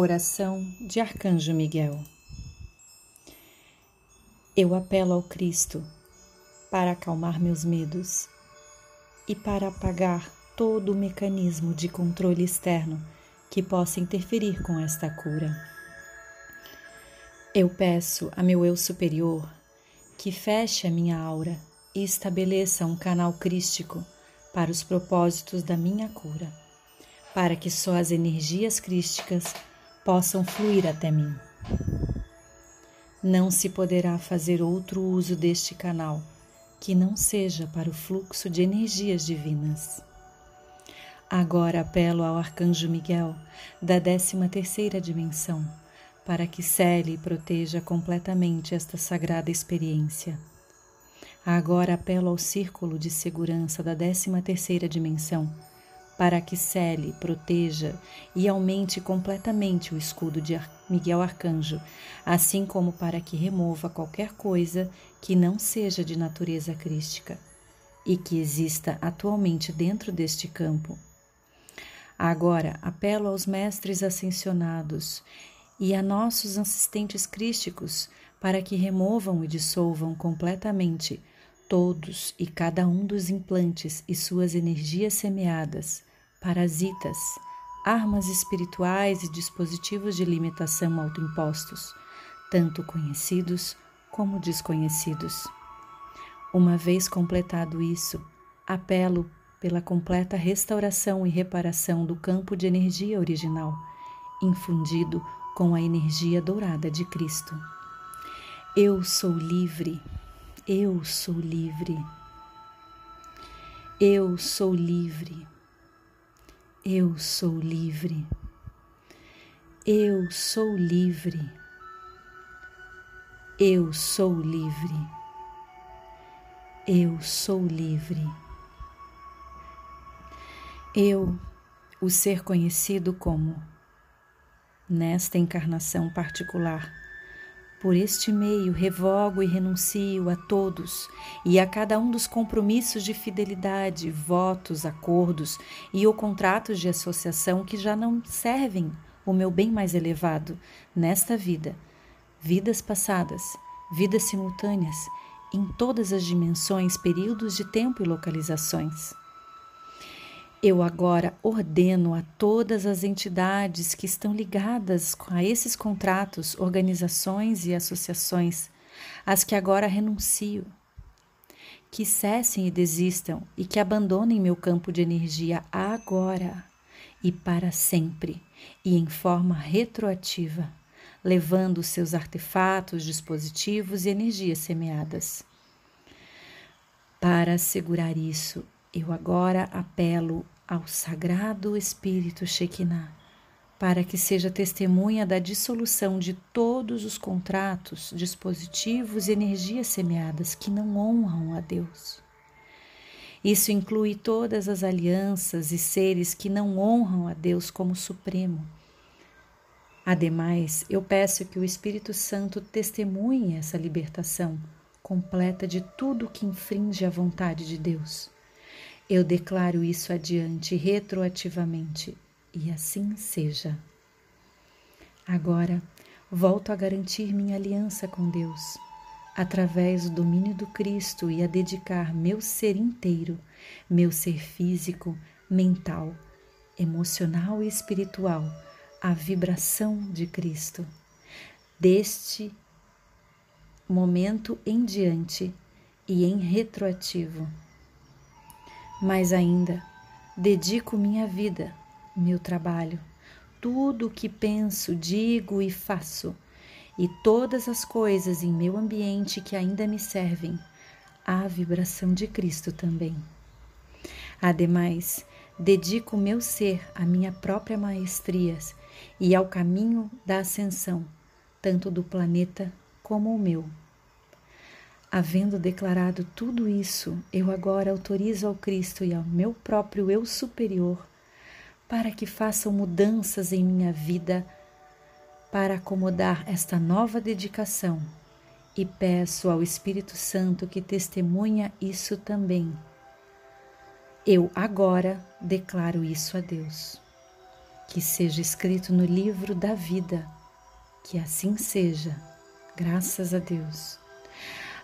Oração de Arcanjo Miguel. Eu apelo ao Cristo para acalmar meus medos e para apagar todo o mecanismo de controle externo que possa interferir com esta cura. Eu peço a meu eu superior que feche a minha aura e estabeleça um canal crístico para os propósitos da minha cura, para que só as energias crísticas possam fluir até mim. Não se poderá fazer outro uso deste canal que não seja para o fluxo de energias divinas. Agora apelo ao Arcanjo Miguel, da 13 terceira dimensão, para que cele e proteja completamente esta sagrada experiência. Agora apelo ao Círculo de Segurança da 13 terceira dimensão, para que cele, proteja e aumente completamente o escudo de Miguel Arcanjo, assim como para que remova qualquer coisa que não seja de natureza crística e que exista atualmente dentro deste campo. Agora apelo aos mestres ascensionados e a nossos assistentes crísticos para que removam e dissolvam completamente todos e cada um dos implantes e suas energias semeadas parasitas, armas espirituais e dispositivos de limitação autoimpostos, tanto conhecidos como desconhecidos. Uma vez completado isso, apelo pela completa restauração e reparação do campo de energia original, infundido com a energia dourada de Cristo. Eu sou livre, eu sou livre, eu sou livre. Eu sou livre. Eu sou livre. Eu sou livre. Eu sou livre. Eu, o ser conhecido como, nesta encarnação particular, por este meio, revogo e renuncio a todos e a cada um dos compromissos de fidelidade, votos, acordos e ou contratos de associação que já não servem o meu bem mais elevado nesta vida, vidas passadas, vidas simultâneas, em todas as dimensões, períodos de tempo e localizações. Eu agora ordeno a todas as entidades que estão ligadas a esses contratos, organizações e associações, as que agora renuncio, que cessem e desistam e que abandonem meu campo de energia agora e para sempre e em forma retroativa, levando seus artefatos, dispositivos e energias semeadas. Para assegurar isso, eu agora apelo ao Sagrado Espírito Shekinah para que seja testemunha da dissolução de todos os contratos, dispositivos e energias semeadas que não honram a Deus. Isso inclui todas as alianças e seres que não honram a Deus como Supremo. Ademais, eu peço que o Espírito Santo testemunhe essa libertação completa de tudo que infringe a vontade de Deus eu declaro isso adiante retroativamente e assim seja. Agora, volto a garantir minha aliança com Deus, através do domínio do Cristo e a dedicar meu ser inteiro, meu ser físico, mental, emocional e espiritual à vibração de Cristo. Deste momento em diante e em retroativo mais ainda, dedico minha vida, meu trabalho, tudo o que penso, digo e faço, e todas as coisas em meu ambiente que ainda me servem, à vibração de Cristo também. Ademais, dedico meu ser à minha própria maestria e ao caminho da ascensão, tanto do planeta como o meu. Havendo declarado tudo isso, eu agora autorizo ao Cristo e ao meu próprio eu superior para que façam mudanças em minha vida para acomodar esta nova dedicação e peço ao Espírito Santo que testemunha isso também. Eu agora declaro isso a Deus. que seja escrito no livro da vida. Que assim seja, graças a Deus.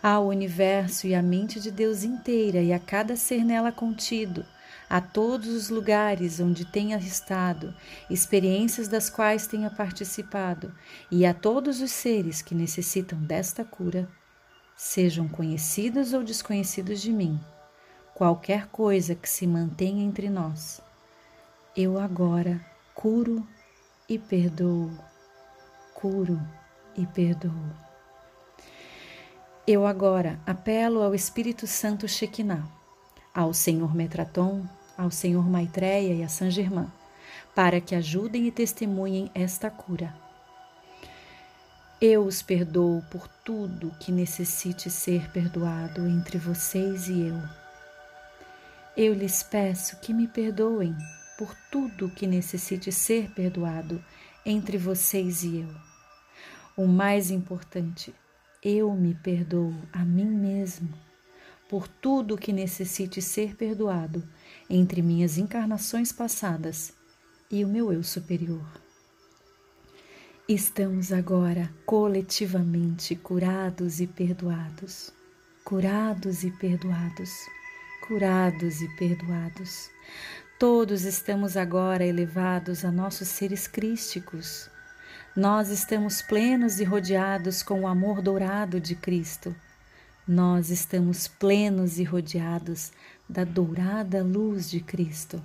Ao universo e à mente de Deus inteira e a cada ser nela contido, a todos os lugares onde tenha estado, experiências das quais tenha participado, e a todos os seres que necessitam desta cura, sejam conhecidos ou desconhecidos de mim, qualquer coisa que se mantenha entre nós, eu agora curo e perdoo, curo e perdoo. Eu agora apelo ao Espírito Santo Shekinah ao Senhor Metraton, ao Senhor Maitreya e a San Germain, para que ajudem e testemunhem esta cura. Eu os perdoo por tudo que necessite ser perdoado entre vocês e eu. Eu lhes peço que me perdoem por tudo que necessite ser perdoado entre vocês e eu. O mais importante, eu me perdoo a mim mesmo por tudo que necessite ser perdoado entre minhas encarnações passadas e o meu eu superior. Estamos agora coletivamente curados e perdoados, curados e perdoados, curados e perdoados. Todos estamos agora elevados a nossos seres crísticos. Nós estamos plenos e rodeados com o amor dourado de Cristo nós estamos plenos e rodeados da dourada luz de Cristo.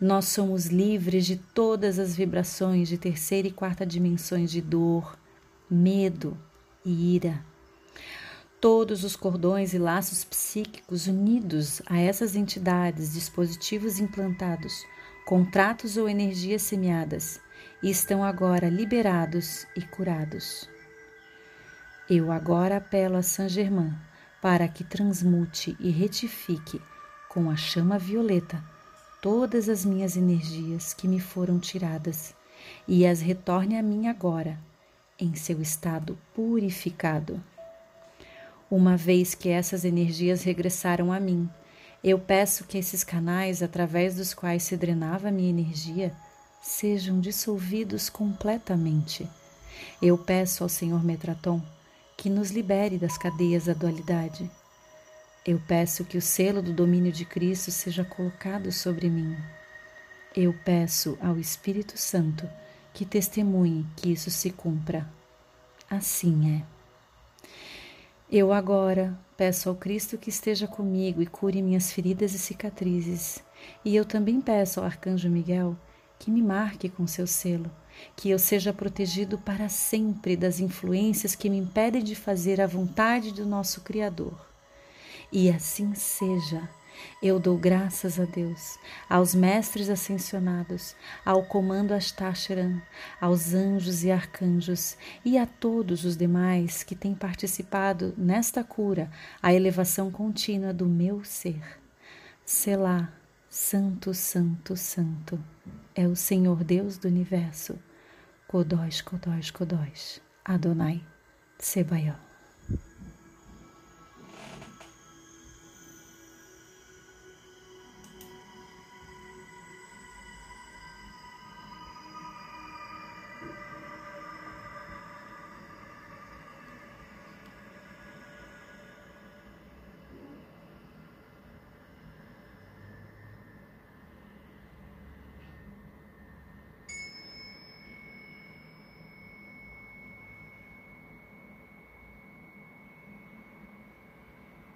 Nós somos livres de todas as vibrações de terceira e quarta dimensões de dor, medo e ira. Todos os cordões e laços psíquicos unidos a essas entidades, dispositivos implantados, contratos ou energias semeadas, estão agora liberados e curados. Eu agora apelo a Saint Germain para que transmute e retifique com a chama violeta todas as minhas energias que me foram tiradas e as retorne a mim agora, em seu estado purificado. Uma vez que essas energias regressaram a mim, eu peço que esses canais através dos quais se drenava a minha energia sejam dissolvidos completamente. Eu peço ao Senhor Metraton que nos libere das cadeias da dualidade. Eu peço que o selo do domínio de Cristo seja colocado sobre mim. Eu peço ao Espírito Santo que testemunhe que isso se cumpra. Assim é. Eu agora peço ao Cristo que esteja comigo e cure minhas feridas e cicatrizes. E eu também peço ao Arcanjo Miguel que me marque com seu selo que eu seja protegido para sempre das influências que me impedem de fazer a vontade do nosso Criador. E assim seja. Eu dou graças a Deus, aos mestres ascensionados, ao comando Astacheran, aos anjos e arcanjos e a todos os demais que têm participado nesta cura, a elevação contínua do meu ser. Selá, Santo, Santo, Santo, é o Senhor Deus do universo Kodós, Kodós, Kodós, Adonai, Sebaió.